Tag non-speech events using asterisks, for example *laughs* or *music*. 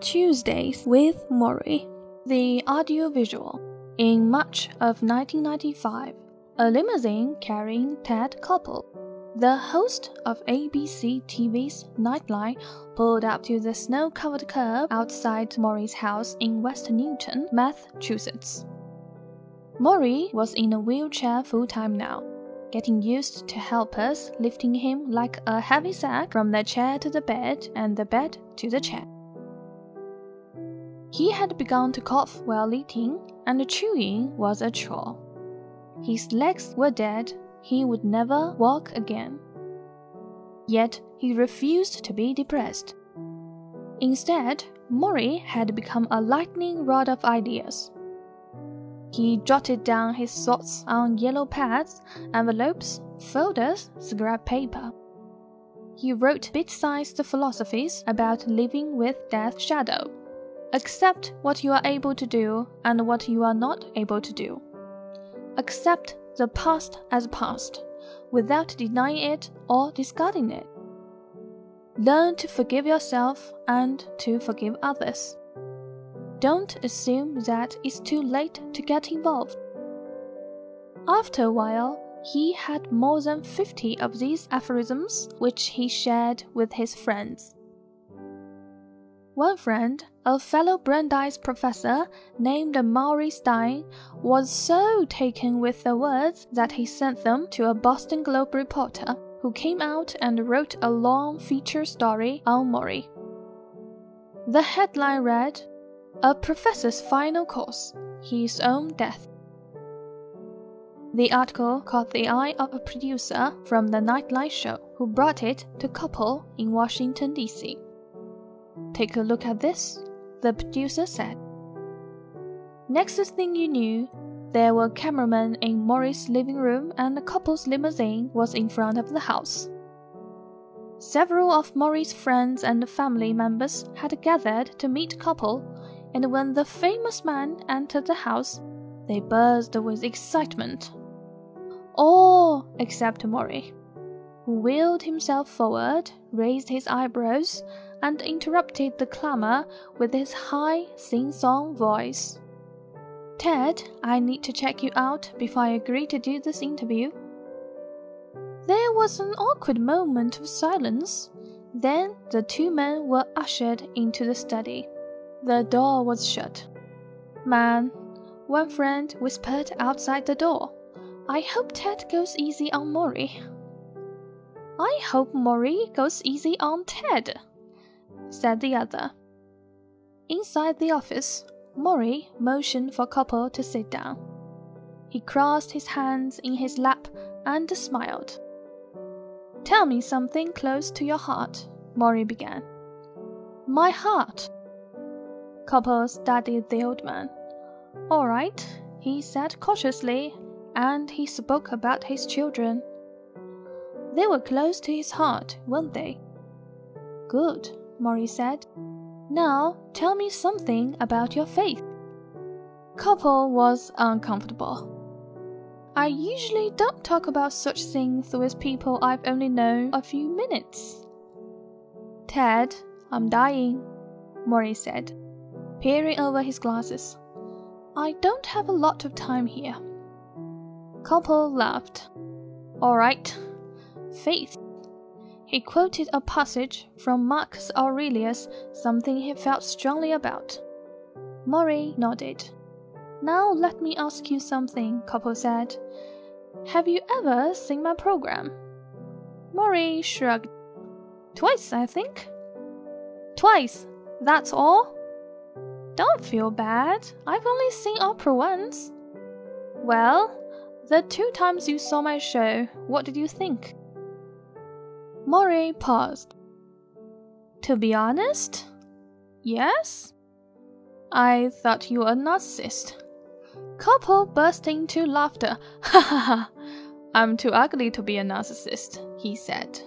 Tuesdays with Morrie, the audiovisual. In March of 1995, a limousine carrying Ted Koppel, the host of ABC TV's Nightline, pulled up to the snow covered curb outside Morrie's house in West Newton, Massachusetts. Morrie was in a wheelchair full time now, getting used to helpers lifting him like a heavy sack from the chair to the bed and the bed to the chair. He had begun to cough while eating, and chewing was a chore. His legs were dead, he would never walk again. Yet he refused to be depressed. Instead, Morrie had become a lightning rod of ideas. He jotted down his thoughts on yellow pads, envelopes, folders, scrap paper. He wrote bit sized philosophies about living with death's shadow. Accept what you are able to do and what you are not able to do. Accept the past as past, without denying it or discarding it. Learn to forgive yourself and to forgive others. Don't assume that it's too late to get involved. After a while, he had more than 50 of these aphorisms which he shared with his friends. One friend, a fellow Brandeis professor named Maury Stein, was so taken with the words that he sent them to a Boston Globe reporter, who came out and wrote a long feature story on Morrie. The headline read, A Professor's Final Course His Own Death. The article caught the eye of a producer from the Nightline Show who brought it to Koppel in Washington, D.C. Take a look at this, the producer said. Next thing you knew, there were cameramen in Morrie's living room and the Koppel's limousine was in front of the house. Several of Morrie's friends and family members had gathered to meet couple, and when the famous man entered the house, they buzzed with excitement. Oh, All except Morrie, who wheeled himself forward, raised his eyebrows, and interrupted the clamor with his high, sing song voice. Ted, I need to check you out before I agree to do this interview. There was an awkward moment of silence. Then the two men were ushered into the study. The door was shut. Man, one friend whispered outside the door. I hope Ted goes easy on Morrie. I hope Morrie goes easy on Ted said the other. Inside the office, Morrie motioned for Koppel to sit down. He crossed his hands in his lap and smiled. Tell me something close to your heart, Morrie began. My heart. Koppel studied the old man. All right, he said cautiously, and he spoke about his children. They were close to his heart, weren't they? Good. Morrie said. Now tell me something about your faith. Koppel was uncomfortable. I usually don't talk about such things with people I've only known a few minutes. Ted, I'm dying, Morrie said, peering over his glasses. I don't have a lot of time here. Koppel laughed. All right. Faith he quoted a passage from Marcus Aurelius, something he felt strongly about. Morrie nodded. Now let me ask you something, Koppel said. Have you ever seen my program? Morrie shrugged. Twice, I think. Twice, that's all? Don't feel bad. I've only seen Oprah once. Well, the two times you saw my show, what did you think? Morrie paused. To be honest? Yes? I thought you were a narcissist. Koppel burst into laughter. *laughs* Ha ha ha! I'm too ugly to be a narcissist, he said.